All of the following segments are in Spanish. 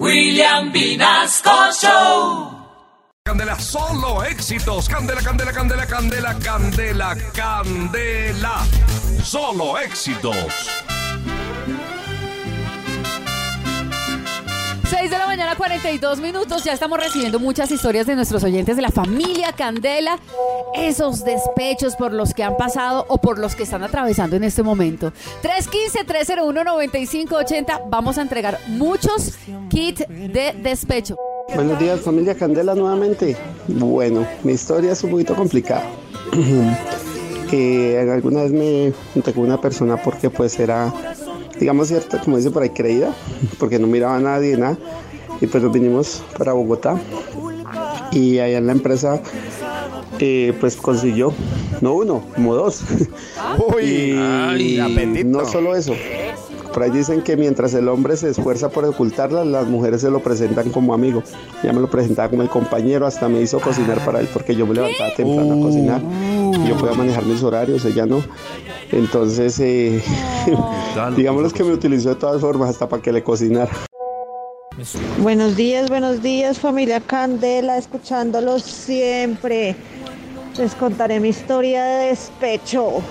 William Vinasco Show. Candela, solo éxitos. Candela, candela, candela, candela, candela, candela. Solo éxitos. 6 de la mañana, 42 minutos. Ya estamos recibiendo muchas historias de nuestros oyentes de la familia Candela. Esos despechos por los que han pasado o por los que están atravesando en este momento. 315-301-9580. Vamos a entregar muchos kits de despecho. Buenos días, familia Candela, nuevamente. Bueno, mi historia es un poquito complicada. Eh, alguna vez me junté con una persona porque pues era, digamos, cierta, como dice por ahí, creída, porque no miraba a nadie, nada. Y pues nos vinimos para Bogotá. Y allá en la empresa, eh, pues consiguió, no uno, como dos. y no solo eso. Por ahí dicen que mientras el hombre se esfuerza por ocultarla, las mujeres se lo presentan como amigo. Ya me lo presentaba como el compañero, hasta me hizo cocinar para él porque yo me levantaba temprano a cocinar. Y yo podía manejar mis horarios, ella no. Entonces, eh, digamos que me utilizó de todas formas hasta para que le cocinara. Buenos días, buenos días familia Candela, escuchándolos siempre. Les contaré mi historia de despecho.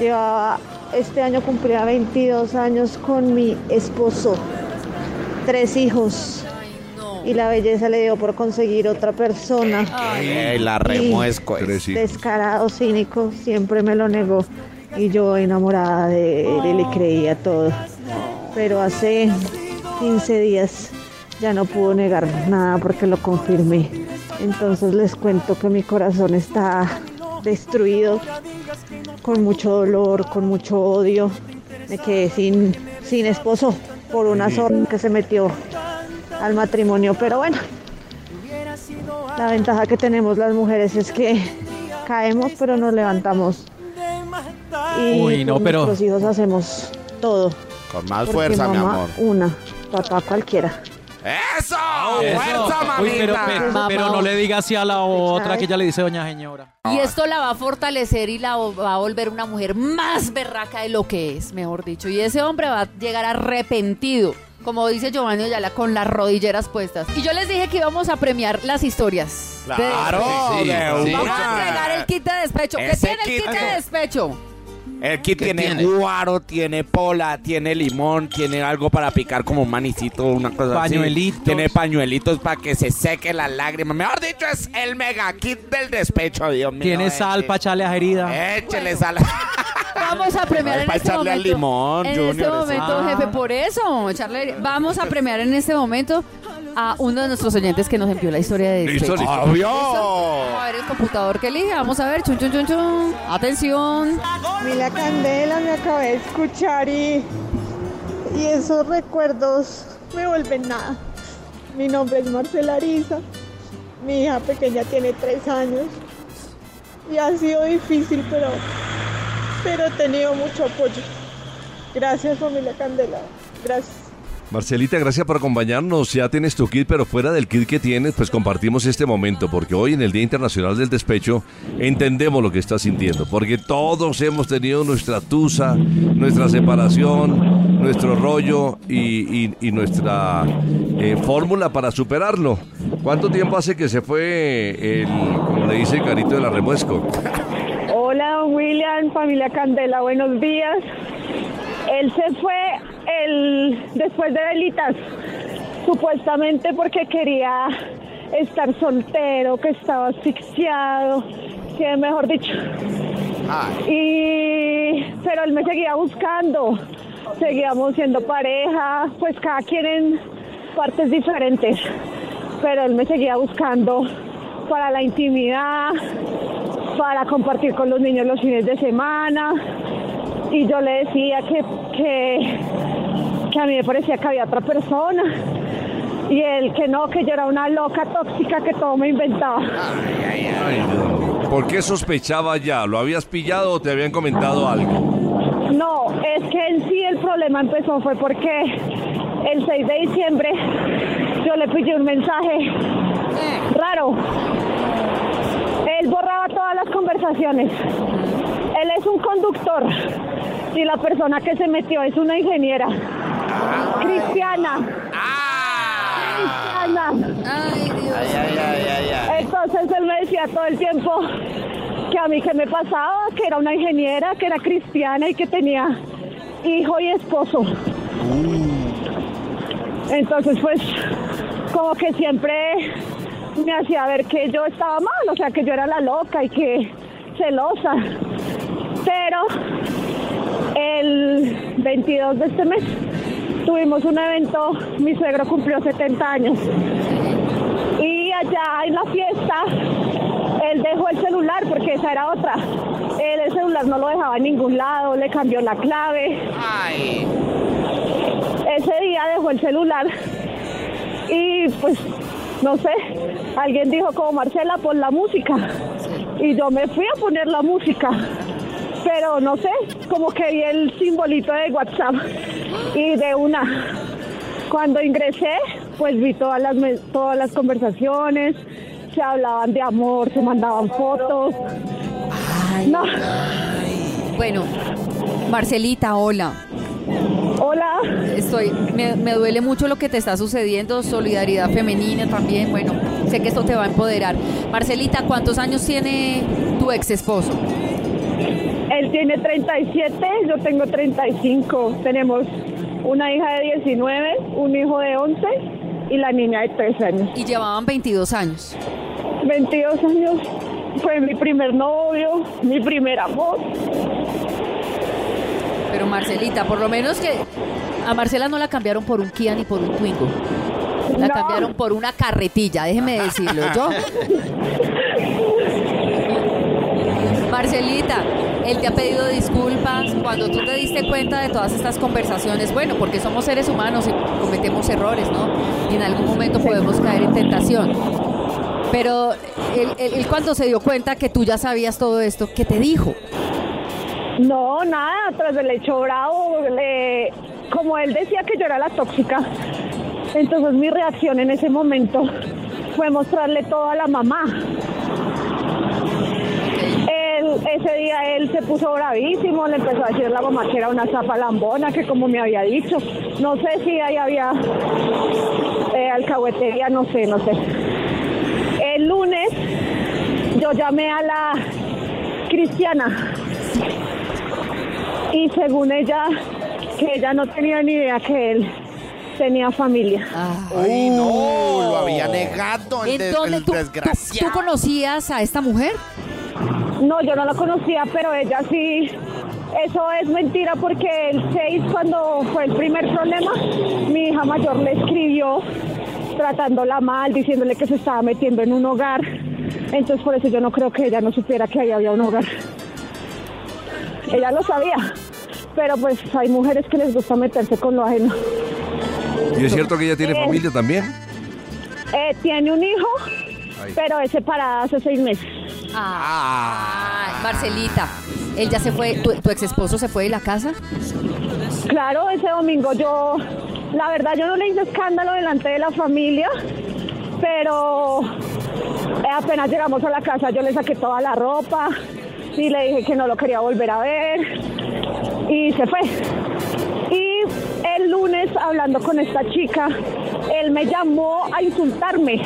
Llevaba, este año cumplía 22 años con mi esposo, tres hijos. Y la belleza le dio por conseguir otra persona. Ey, la remuesco. hijos. Descarado, cínico, siempre me lo negó. Y yo enamorada de él y le creía todo. Pero hace 15 días ya no pudo negar nada porque lo confirmé. Entonces les cuento que mi corazón está destruido, con mucho dolor, con mucho odio. Me quedé sin, sin esposo por una zorra que se metió al matrimonio. Pero bueno, la ventaja que tenemos las mujeres es que caemos pero nos levantamos. Y Uy, no, pero- nuestros hijos hacemos todo. Con más Porque fuerza, mi amor. Una, papá cualquiera. ¡Eso! Eso. ¡Fuerza, Uy, pero, mamita! pero- Mamá. pero no le diga así a la otra que ya le dice doña señora. Y esto la va a fortalecer y la va a volver una mujer más berraca de lo que es, mejor dicho. Y ese hombre va a llegar arrepentido, como dice Giovanni Ayala, con las rodilleras puestas. Y yo les dije que íbamos a premiar las historias. Claro, despecho. de sí. Vamos a entregar el kit de despecho. ¿Qué Ese tiene el kit- kit de despecho? El kit ¿Qué tiene, tiene? guaro, tiene pola, tiene limón, tiene algo para picar como un manicito, una cosa Pañuelitos. así. Tiene pañuelitos para que se seque las lágrimas. Mejor dicho, es el mega kit del despecho, Dios mío. Tiene eh, sal para echarle a herida. Échele sal. Vamos a premiar Ay, en pa' este echarle al limón, en Junior, este momento, Ah. jefe, por eso, echarle- vamos a premiar en este momento a uno de nuestros oyentes que nos envió la historia de Listo, despecho. A ver el computador que elige, vamos a ver, chun chun chun chun. Atención. Mila Candela me acabé de escuchar y, y esos recuerdos me vuelven nada. Mi nombre es Marcela Ariza, mi hija pequeña tiene tres años y ha sido difícil, pero, pero he tenido mucho apoyo. Gracias familia Candela, gracias. Marcelita, gracias por acompañarnos. Ya tienes tu kit, pero fuera del kit que tienes, pues compartimos este momento, porque hoy en el Día Internacional del Despecho entendemos lo que estás sintiendo, porque todos hemos tenido nuestra tusa, nuestra separación, nuestro rollo y, nuestra eh, fórmula para superarlo. ¿Cuánto tiempo hace que se fue el, como le dice Carito de la Remuesco? Hola, William, familia Candela, buenos días. Él se fue el, después de velitas, supuestamente porque quería estar soltero, que estaba asfixiado, que mejor dicho. Y, pero él me seguía buscando, seguíamos siendo pareja, pues cada quien en partes diferentes, pero él me seguía buscando para la intimidad, para compartir con los niños los fines de semana. Y yo le decía que, que, que a mí me parecía que había otra persona. Y él que no, que yo era una loca tóxica que todo me inventaba. Ay, Dios mío. ¿Por qué sospechaba ya? ¿Lo habías pillado o te habían comentado algo? No, es que en sí el problema empezó fue porque el 6 de diciembre yo le pillé un mensaje raro. Él borraba todas las conversaciones. Él es un conductor y la persona que se metió es una ingeniera cristiana. ¡Ah! cristiana. Ay, Dios. Ay, ay, ay, ay, ay. Entonces él me decía todo el tiempo que a mí que me pasaba, que era una ingeniera, que era cristiana y que tenía hijo y esposo. Entonces pues como que siempre me hacía ver que yo estaba mal, o sea que yo era la loca y que celosa. Pero el 22 de este mes tuvimos un evento, mi suegro cumplió 70 años. Y allá en la fiesta, él dejó el celular porque esa era otra. Él el celular no lo dejaba en ningún lado, le cambió la clave. Ay. Ese día dejó el celular y pues, no sé, alguien dijo como Marcela, pon la música. Y yo me fui a poner la música. Pero no sé, como que vi el simbolito de WhatsApp y de una. Cuando ingresé, pues vi todas las, todas las conversaciones, se hablaban de amor, se mandaban fotos. No, Bueno, Marcelita, hola. hola, Estoy, me, me duele mucho lo que te está sucediendo, solidaridad femenina también. Bueno, sé que esto te va a empoderar. Marcelita, ¿cuántos años tiene tu ex esposo? Él tiene 37, yo tengo 35. Tenemos una hija de 19, un hijo de 11 y la niña de 3 años. Y llevaban 22 años. 22 años fue mi primer novio, mi primer amor. Pero Marcelita, por lo menos que a Marcela no la cambiaron por un Kia ni por un Twingo. La No. cambiaron por una carretilla, déjeme decirlo yo. Marcelita, él te ha pedido disculpas cuando tú te diste cuenta de todas estas conversaciones. Bueno, porque somos seres humanos y cometemos errores, ¿no? Y en algún momento podemos caer en tentación. Pero él, él- él cuando se dio cuenta que tú ya sabías todo esto, ¿qué te dijo? No, nada, tras el hecho bravo, le- como él decía que yo era la tóxica, entonces mi reacción en ese momento fue mostrarle todo a la mamá. Ese día él se puso bravísimo, le empezó a decir a la mamá que era una zapa lambona, que como me había dicho, no sé si ahí había eh, alcahuetería, no sé, no sé. El lunes yo llamé a la cristiana y según ella, que ella no tenía ni idea que él tenía familia. Ay, no, lo había negado el, ¿En des- dónde el tú, tú- desgraciado. tú conocías a esta mujer? No, yo no la conocía, pero ella sí. Eso es mentira porque el 6, cuando fue el primer problema, mi hija mayor le escribió tratándola mal, diciéndole que se estaba metiendo en un hogar. Entonces por eso yo no creo que ella no supiera que ahí había un hogar. Ella lo sabía, pero pues hay mujeres que les gusta meterse con lo ajeno. ¿Y es cierto que ella tiene Eh. familia también? Eh, tiene un hijo, pero es separada hace seis meses. Ay, Marcelita, él ya se fue, tu, tu ex esposo se fue de la casa. Claro, ese domingo yo, la verdad yo no le hice escándalo delante de la familia, pero apenas llegamos a la casa yo le saqué toda la ropa y le dije que no lo quería volver a ver y se fue. Y el lunes hablando con esta chica, él me llamó a insultarme,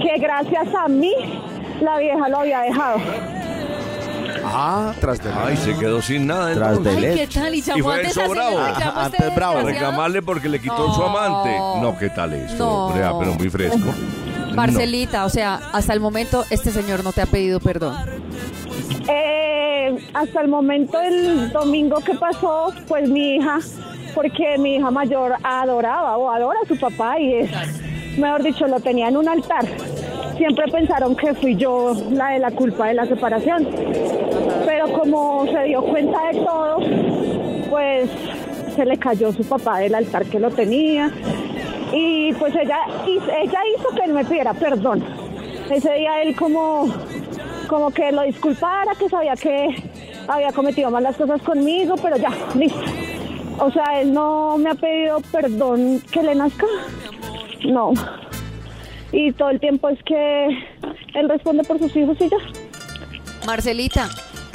que gracias a mí la vieja lo había dejado. Ah, tras de Ay, se quedó sin nada. Tras entonces. de Ay. ¿qué tal? Y Y fue antes eso bravo. Ah, antes bravo. Reclamarle porque le quitó No. su amante. No, ¿qué tal esto? No. hombre? Ah, pero muy fresco. Marcelita, o sea, hasta el momento este señor no te ha pedido perdón. Eh, hasta el momento el domingo que pasó, pues mi hija, porque mi hija mayor adoraba o adora a su papá y es, mejor dicho, lo tenía en un altar. Siempre pensaron que fui yo la de la culpa de la separación. Pero como se dio cuenta de todo, pues se le cayó su papá del altar que lo tenía. Y pues ella, ella hizo que él me pidiera perdón. Ese día él como como que lo disculpara, que sabía que había cometido mal las cosas conmigo, pero ya, listo. O sea, él no me ha pedido perdón que le nazca. No. Y todo el tiempo es que él responde por sus hijos y ya. Marcelita,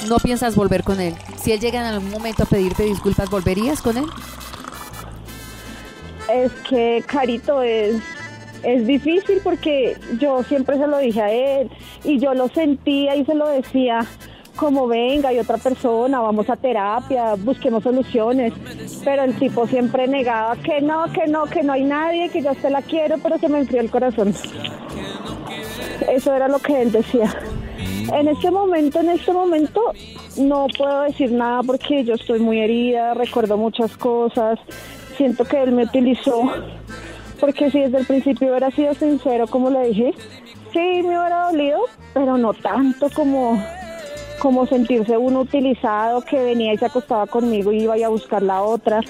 no piensas volver con él. Si él llega en algún momento a pedirte disculpas, ¿volverías con él? Es que Carito es es difícil porque yo siempre se lo dije a él y yo lo sentía y se lo decía como venga y otra persona, vamos a terapia, busquemos soluciones, pero el tipo siempre negaba que no, que no, que no hay nadie, que yo te la quiero, pero se me enfrió el corazón. Eso era lo que él decía. En este momento, en este momento, no puedo decir nada porque yo estoy muy herida, recuerdo muchas cosas, siento que él me utilizó, porque si desde el principio hubiera sido sincero, como le dije, sí me hubiera dolido, pero no tanto como como sentirse uno utilizado que venía y se acostaba conmigo y iba a buscar la otra.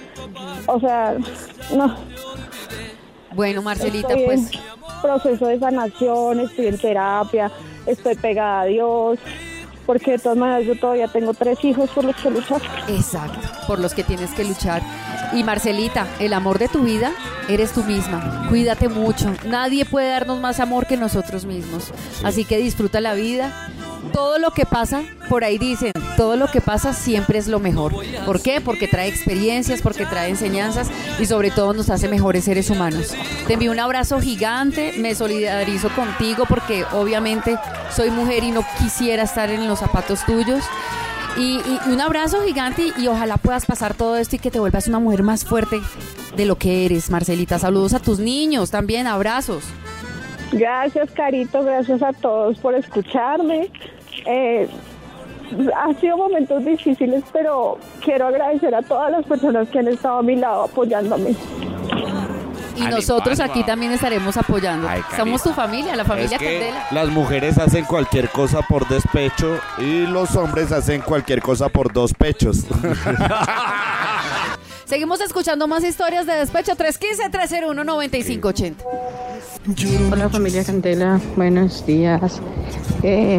O sea, no. Bueno, Marcelita, Estoy pues en proceso de sanación, estoy en terapia, estoy pegada a Dios, porque de todas maneras yo todavía tengo tres hijos por los que luchar. exacto, por los que tienes que luchar. Y Marcelita, el amor de tu vida eres tú misma. Cuídate mucho. Nadie puede darnos más amor que nosotros mismos. Así que disfruta la vida. Todo lo que pasa, por ahí dicen, todo lo que pasa siempre es lo mejor. ¿Por qué? Porque trae experiencias, porque trae enseñanzas y sobre todo nos hace mejores seres humanos. Te envío un abrazo gigante, me solidarizo contigo porque obviamente soy mujer y no quisiera estar en los zapatos tuyos. Y, un abrazo gigante y ojalá puedas pasar todo esto y que te vuelvas una mujer más fuerte de lo que eres, Marcelita. Saludos a tus niños también, abrazos. Gracias, Carito, gracias a todos por escucharme. Eh, han sido momentos difíciles, pero quiero agradecer a todas las personas que han estado a mi lado apoyándome. Y nosotros ánimo. aquí también estaremos apoyando. Ay. Somos tu familia, la familia Es que Candela. Las mujeres hacen cualquier cosa por despecho y los hombres hacen cualquier cosa por dos pechos. Seguimos escuchando más historias de despecho 315-301-9580. Hola familia Candela, buenos días. Eh,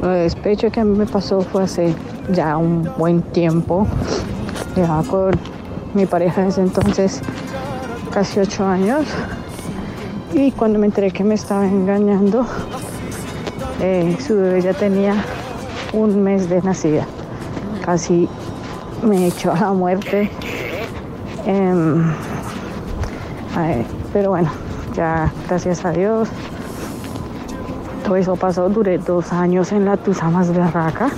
lo de despecho que a mí me pasó fue hace ya un buen tiempo. Llevaba con mi pareja desde entonces casi ocho años. Y cuando me enteré que me estaba engañando, eh, su bebé ya tenía un mes de nacida. Casi me echó a la muerte. Em, Ay, pero bueno, ya gracias a Dios. Todo eso pasó, duré dos años en la tusa más berraca,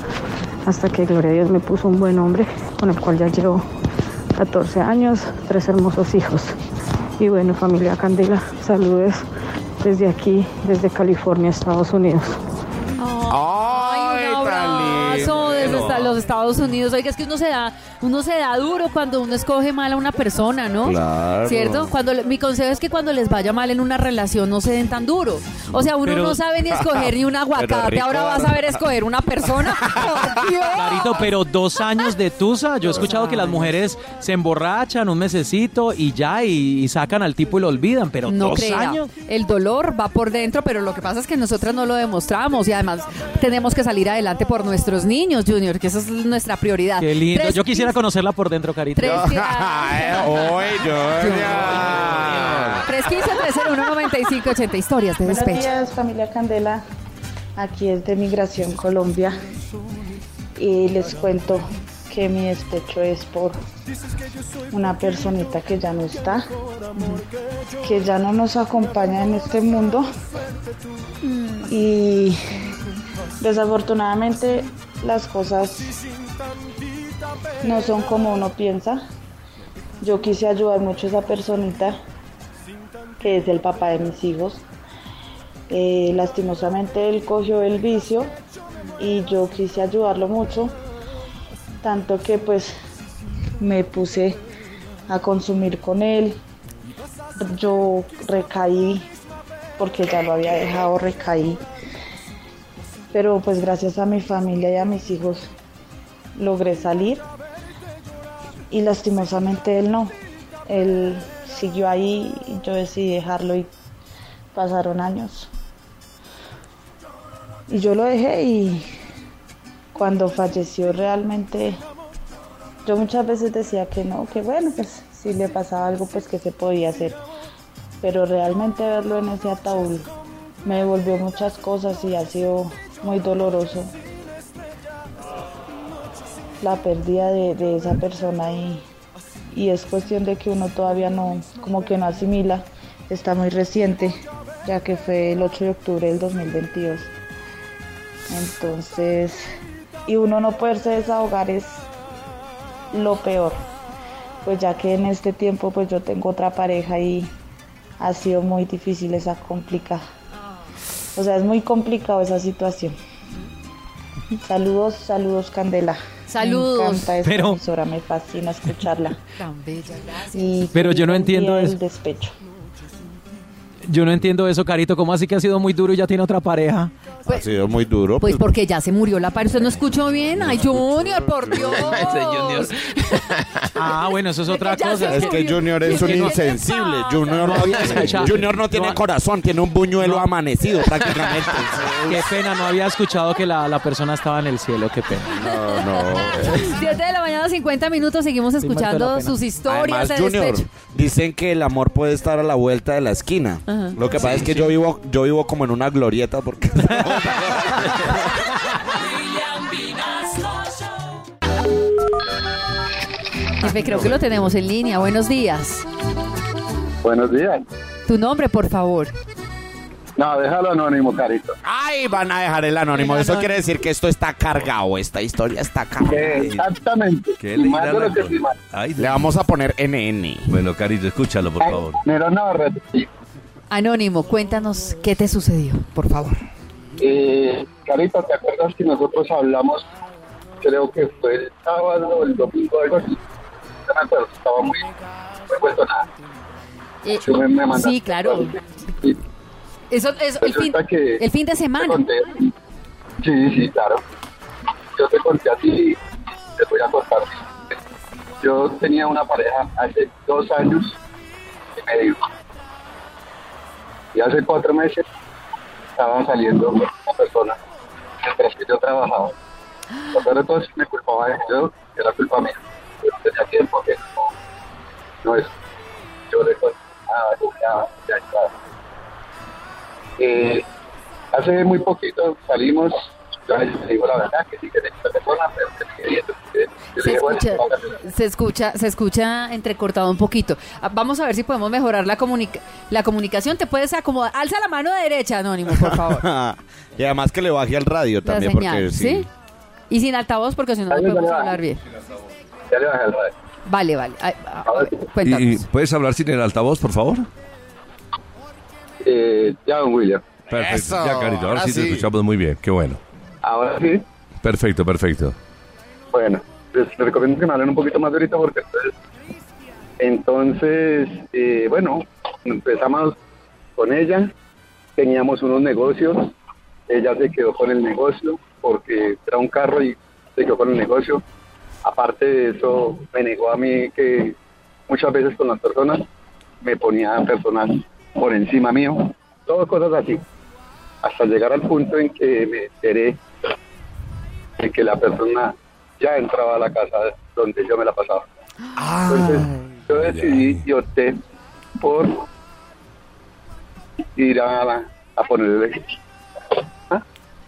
hasta que Gloria a Dios me puso un buen hombre, con el cual ya llevo 14 años, tres hermosos hijos. Y bueno, familia Candela, saludos desde aquí, desde California, Estados Unidos. Ay, un abrazo desde los Estados Unidos. Oiga, es que uno se da, uno se da duro cuando uno escoge mal a una persona, ¿no? Claro. ¿Cierto? Cuando le- mi consejo es que cuando les vaya mal en una relación no se den tan duro. O sea, uno Pero- no sabe ni escoger ni un aguacate, ahora va a saber escoger una persona. ¡Por Dios! Clarito, pero dos años de tusa. Yo he escuchado que las mujeres se emborrachan un mesecito y ya, y, y sacan al tipo y lo olvidan. Pero No dos crea, años. el dolor va por dentro, pero lo que pasa es que nosotras no lo demostramos y además tenemos que salir adelante por nuestros niños, Junior, que esa es nuestra prioridad. Qué lindo. Tres- Yo quisiera conocerla por dentro, Carita. Tres, Hoy, Junior. 315-301-9580 historias de Buenos despecho. días, familia Candela. Aquí es de Migración Colombia. Y les cuento que mi despecho es por una personita que ya no está, que ya no nos acompaña en este mundo. Y desafortunadamente las cosas no son como uno piensa. Yo quise ayudar mucho a esa personita, que es el papá de mis hijos. Eh, lastimosamente él cogió el vicio y yo quise ayudarlo mucho, tanto que pues me puse a consumir con él. Yo recaí porque ya lo había dejado, recaí. Pero pues gracias a mi familia y a mis hijos logré salir y lastimosamente él no. Él siguió ahí y yo decidí dejarlo y pasaron años. Y yo lo dejé y cuando falleció realmente yo muchas veces decía que no, que bueno, pues si le pasaba algo pues que se podía hacer. Pero realmente verlo en ese ataúd me devolvió muchas cosas y ha sido muy doloroso la pérdida de, esa persona y, y es cuestión de que uno todavía no, como que no asimila está muy reciente, ya que fue el 8 de octubre del 2022. Entonces, y uno no poderse desahogar es lo peor, pues ya que en este tiempo pues yo tengo otra pareja y ha sido muy difícil esa complicada. O sea, es muy complicado esa situación. Saludos, saludos Candela. Saludos. Me Pero- emisora, me fascina escucharla. Tan bella, gracias. Y Pero yo no entiendo eso. despecho. Yo no entiendo eso, Carito. ¿Cómo así que ha sido muy duro y ya tiene otra pareja? Ha sido muy duro. Pues porque ya se murió la pareja. ¿Usted no escuchó bien? Ay, Junior, por Dios. Ah, bueno, eso es otra cosa. Es que Junior es un ¿Qué te insensible. Junior no, había escuchado. Junior no tiene No. corazón, tiene un buñuelo amanecido prácticamente. Qué pena, no había escuchado que la, la persona estaba en el cielo. Qué pena. No, no. 7 de la mañana, 50 minutos. Seguimos escuchando sus historias Además, de Junior, despecho. dicen que el amor puede estar a la vuelta de la esquina. Ajá. Lo que pasa es que yo vivo yo vivo como en una glorieta porque. Jefe, creo que lo tenemos en línea. Buenos días. Buenos días. Tu nombre, por favor. No, déjalo anónimo, carito. ay, van a dejar el anónimo. El Eso anónimo. quiere decir que esto está cargado, esta historia está cargada. Exactamente. ¿Qué le más irán de a lo que con- firmaron. Ay, Le vamos a poner NN. Bueno, Carito, escúchalo, por favor. Pero no. Anónimo, cuéntanos qué te sucedió, por favor. Eh, Carito, ¿te acuerdas que nosotros hablamos? Creo que fue el sábado o el domingo, algo así. No me acuerdo, estaba muy, nada. Eh, me- me sí, claro. Sí, Eso, eso, el, fin, Resulta que- el fin de semana. conté. Sí, sí, claro. Yo te conté a ti te voy a contar. Yo tenía una pareja hace dos años y medio. Y hace cuatro meses estaba saliendo con una persona mientras que yo trabajaba. Lo peor de todo es que me culpaba de yo, que era culpa mía. Yo tenía tiempo, que no, no es. Yo le conté, ah, ya, ya. Eh, hace muy poquito salimos, yo le digo la verdad, que sí que esta persona, pero que quería. Se escucha, se escucha, se escucha entrecortado un poquito. Ah, Vamos a ver si podemos mejorar la, comunica- la comunicación. Te puedes acomodar. Alza la mano derecha, Anónimo, por favor. y además que le baje al radio La también señal, porque ¿sí? sí. Y sin altavoz porque si no no podemos hablar bien. Ya le bajé el radio. Vale, vale. Ay, ah, Ahora sí. ¿Y, cuéntanos. y puedes hablar sin el altavoz, por favor? Eh, ya, don William. Perfecto. Eso, ya, Carito, ahora ahora sí te escuchamos muy bien. Qué bueno. Ahora sí. Perfecto, perfecto. Bueno, les recomiendo que me hablen un poquito más de ahorita porque entonces, eh, bueno, empezamos con ella, teníamos unos negocios, ella se quedó con el negocio porque era un carro y se quedó con el negocio. Aparte de eso, me negó a mí que muchas veces con las personas me ponía personas por encima mío, todo cosas así, hasta llegar al punto en que me enteré de que la persona ya entraba a la casa donde yo me la pasaba. Entonces yo decidí y opté por ir a, a ponerle,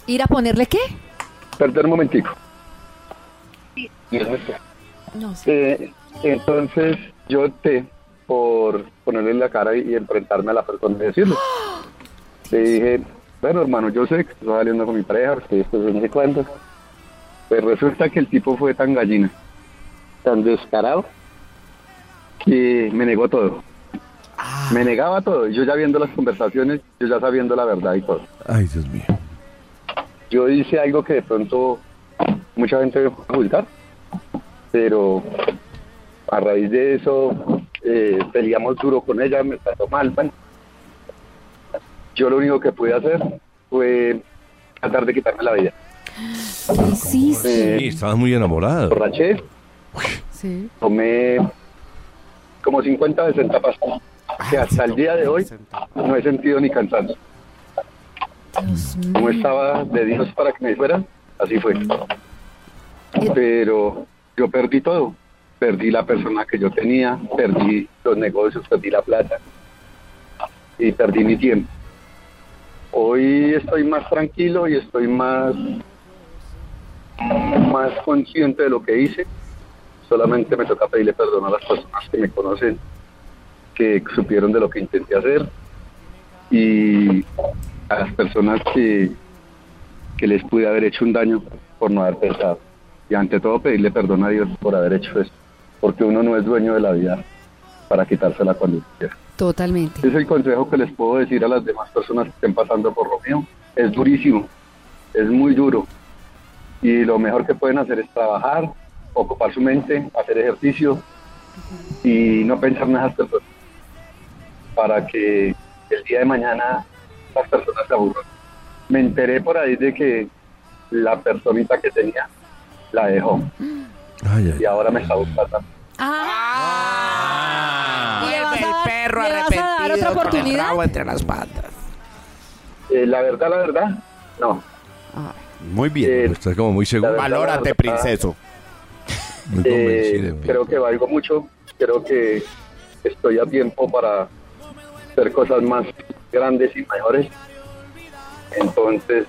¿Ir a ponerle qué? perder un momentico. No sé. Eh, entonces yo opté por ponerle en la cara y, y enfrentarme a la persona y decirle. Le dije, bueno hermano, yo sé que estoy saliendo con mi pareja, porque esto es no sé cuánto. Pues resulta que el tipo fue tan gallina, tan descarado, que me negó todo. Me negaba todo. Yo ya viendo las conversaciones, yo ya sabiendo la verdad y todo. Ay, Dios mío. Yo hice algo que de pronto mucha gente me puede juzgar, pero a raíz de eso eh, peleamos duro con ella, me trató mal. Bueno, yo lo único que pude hacer fue tratar de quitarme la vida. ¿Qué hiciste? Sí, estabas muy enamorado. borraché, Sí. tomé como 50 60 pastillas, que hasta el día de hoy no he sentido ni cansancio. Como estaba de Dios para que me fueran, así fue. Pero yo perdí todo. Perdí la persona que yo tenía, perdí los negocios, perdí la plata y perdí mi tiempo. Hoy estoy más tranquilo y estoy más, más consciente de lo que hice. Solamente me toca pedirle perdón a las personas que me conocen que supieron de lo que intenté hacer y a las personas que, que les pude haber hecho un daño por no haber pensado. Y ante todo pedirle perdón a Dios por haber hecho eso, porque uno no es dueño de la vida para quitársela cuando quiera. Totalmente. Es el consejo que les puedo decir a las demás personas que estén pasando por lo mío. Es durísimo, es muy duro. Y lo mejor que pueden hacer es trabajar, ocupar su mente, hacer ejercicio y no pensar en esas personas. Para que el día de mañana las personas se aburran. Me enteré por ahí de que la personita que tenía la dejó. Y ahora me está buscando. Ah. ¿Y le vas a el dar- perro le vas a dar arrepentido otra con el oportunidad? rabo entre las patas. Eh, la verdad, la verdad, no. Muy bien. Eh, Está como muy seguro. verdad, Valórate, princeso. Muy Eh, creo que valgo mucho, creo que estoy a tiempo para hacer cosas más grandes y mejores. Entonces,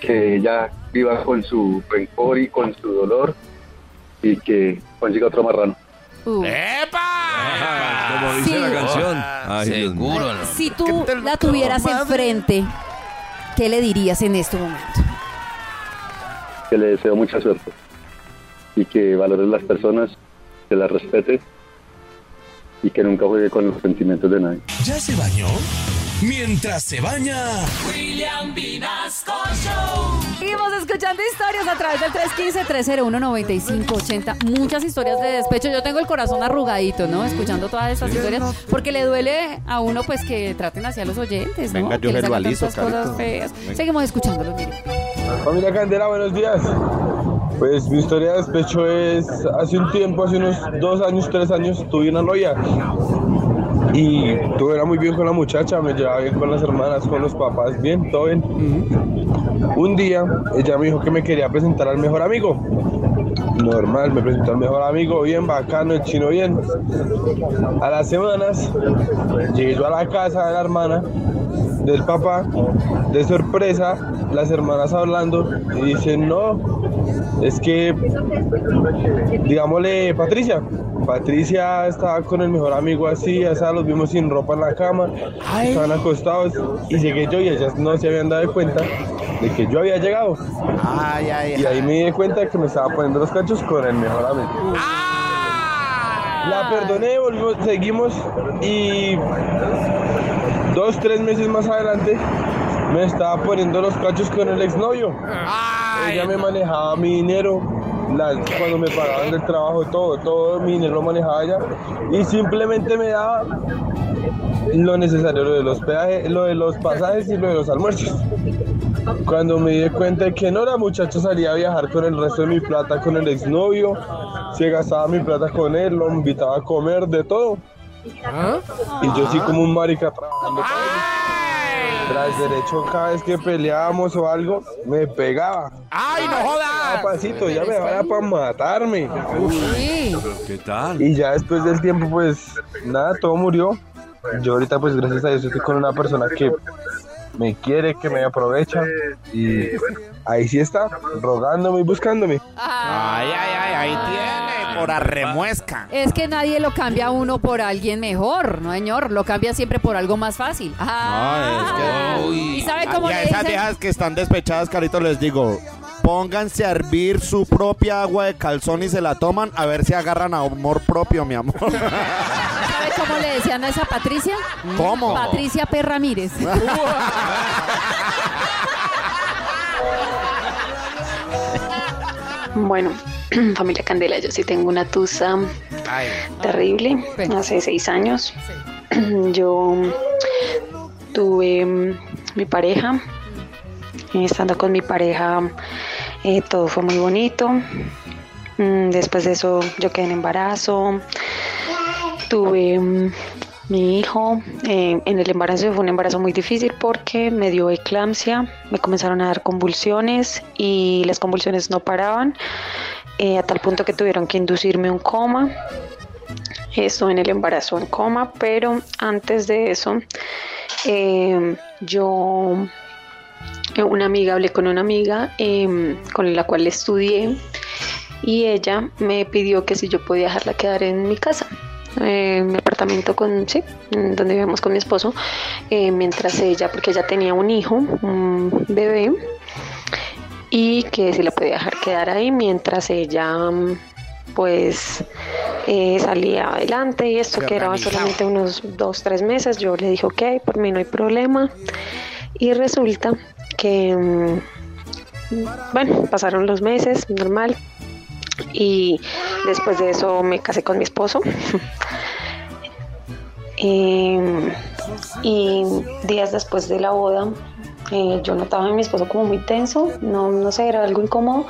que ella viva con su rencor y con su dolor y que consiga otro marrano. Uh. Como dice Sí. la canción. Ay, Dios mío. Seguro. no. Si tú la tuvieras enfrente, ¿qué le dirías en este momento? Que le deseo mucha suerte y que valore las personas, que las respete y que nunca juegue con los sentimientos de nadie. ¿Ya se bañó? Mientras se baña. William Vinasco Show. Seguimos escuchando historias a través del 315-301-9580. Muchas historias de despecho. Yo tengo el corazón arrugadito, ¿no? Escuchando todas estas historias. Porque le duele a uno, pues, que traten así a los oyentes, ¿no? Venga, yo que les cosas feas. Venga. Seguimos escuchándolos, miren. Familia Candela, buenos días. Pues mi historia de despecho es hace un tiempo, hace unos dos años, tres años, tuve una novia y todo era muy bien con la muchacha, me llevaba bien con las hermanas, con los papás, bien, todo bien. Un día ella me dijo que me quería presentar al mejor amigo. Normal, me presentó al mejor amigo, bien bacano, el chino bien. A las semanas llegué a la casa de la hermana del papá, de sorpresa, las hermanas hablando y dicen, no, es que, digámosle, Patricia, Patricia estaba con el mejor amigo así, ya sea, los vimos sin ropa en la cama, estaban acostados y llegué yo y ellas no se habían dado cuenta de que yo había llegado. Ay, ay, Y ahí me di cuenta de que me estaba poniendo los cachos con el mejor amigo. La perdoné, volvimos, seguimos y dos, tres meses más adelante me estaba poniendo los cachos con el exnovio. Ella me manejaba mi dinero, la- cuando me pagaban del trabajo, todo, todo mi dinero lo manejaba ella y simplemente me daba lo necesario, lo de los peajes, lo de los pasajes y lo de los almuerzos. Cuando me di cuenta de que no, la muchacha salía a viajar con el resto de mi plata con el exnovio, se gastaba mi plata con él, lo invitaba a comer, de todo. Y yo sí como un marica trabajando para él. Tras derecho, cada vez que peleábamos o algo, me pegaba. ¡Ay, no jodas! Papacito, ya me vaya para matarme. Sí. ¿Qué tal? Y ya después del tiempo, pues nada, todo murió. Yo ahorita, pues gracias a Dios, estoy con una persona que me quiere, que me aprovecha. Y ahí sí está, rogándome y buscándome. Ay, ay, ay, ahí tiene, por arremuesca. Es que nadie lo cambia a uno por alguien mejor, no señor, lo cambia siempre por algo más fácil. Ah, ¿Y sabe cómo y a le esas dicen? viejas que están despechadas, Carito, les digo, pónganse a hervir su propia agua de calzón y se la toman a ver si agarran amor propio, mi amor. ¿Sabe cómo le decían a esa Patricia? ¿Cómo? Patricia P. Ramírez. Bueno, familia Candela, yo sí tengo una tusa terrible. Hace seis años yo tuve mm, mi pareja. Y estando con mi pareja eh, todo fue muy bonito. Mm, Después de eso yo quedé en embarazo. Tuve mm, mi hijo. Eh, en el embarazo fue un embarazo muy difícil porque me dio eclampsia, me comenzaron a dar convulsiones y las convulsiones no paraban, eh, a tal punto que tuvieron que inducirme un coma. Estuve en el embarazo en coma, pero antes de eso, eh, yo, eh, una amiga, hablé con una amiga eh, con la cual estudié y ella me pidió que si yo podía dejarla quedar en mi casa. Eh, mi apartamento con, sí, donde vivíamos con mi esposo, eh, mientras ella, porque ella tenía un hijo, un bebé, y que si la podía dejar quedar ahí mientras ella mm, pues eh, salía adelante y esto que era solamente unos dos, tres meses, yo le dije, ok, por mí no hay problema. Y resulta que, mm, bueno, pasaron los meses, normal. Y después de eso me casé con mi esposo. Em, y días después de la boda, eh, yo notaba a mi esposo como muy tenso, no, no sé, era algo incómodo.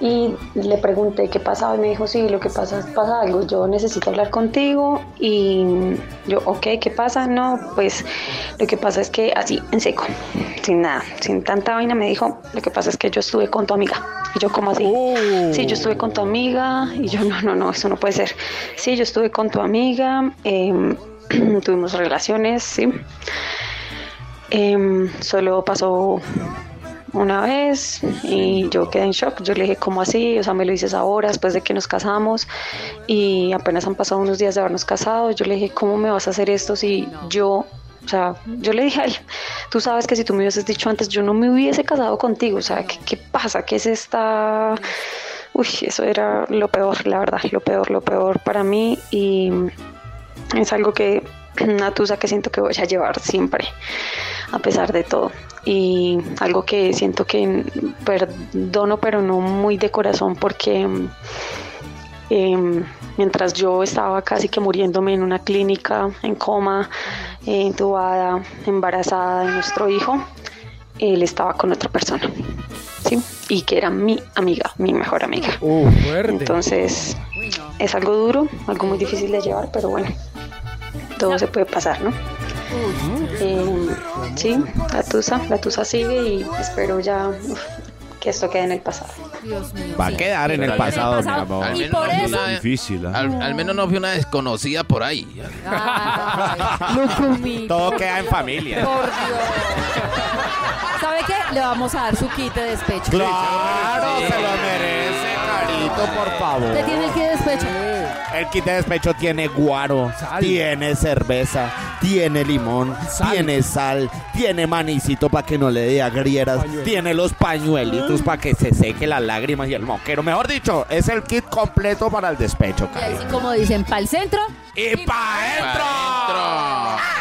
Y le pregunté qué pasaba y me dijo, sí, lo que pasa es pasa algo, yo necesito hablar contigo. Y yo, ok, ¿qué pasa? No, pues lo que pasa es que así, en seco, sin nada, sin tanta vaina, me dijo, lo que pasa es que yo estuve con tu amiga. Y yo, ¿cómo así? Sí, yo estuve con tu amiga. Y yo, no, no, no, eso no puede ser. Sí, yo estuve con tu amiga, em, tuvimos relaciones, sí. Em, solo pasó una vez y yo quedé en shock. Yo le dije, ¿cómo así? O sea, me lo dices ahora, después de que nos casamos y apenas han pasado unos días de habernos casado. Yo le dije, ¿cómo me vas a hacer esto si yo, o sea, yo le dije a él, tú sabes que si tú me hubieses dicho antes, yo no me hubiese casado contigo. O sea, ¿qué, qué pasa? ¿Qué es esta...? Uy, eso era lo peor, la verdad, lo peor, lo peor para mí y es algo que una tusa que siento que voy a llevar siempre a pesar de todo. Y algo que siento que perdono pero no muy de corazón porque em, mientras yo estaba casi que muriéndome en una clínica en coma eh, intubada embarazada de nuestro hijo él estaba con otra persona sí y que era mi amiga mi mejor amiga. Entonces es algo duro algo muy difícil de llevar pero bueno todo se puede pasar no eh, sí, la tusa, la tusa sigue y espero ya uf, que esto quede en el pasado. Va a quedar en el pasado, mi amor. Al menos por no fue eso- una- Difícil, ¿ah? al, al menos no fue una desconocida por ahí. Todo queda en familia. Por Dios. ¿Sabe qué? Le vamos a dar su kit de despecho. Claro, se lo merece, Carito, por favor. ¿Le tiene el kit de despecho? El kit de despecho tiene guaro, tiene cerveza, tiene limón, tiene sal, tiene manicito para que no le dé agrieras, tiene los pañuelitos para que se seque las lágrimas y el moquero. Mejor dicho, es el kit completo para el despecho, Y ahí Carito. sí, como dicen, para el centro. ¡Y pa' adentro!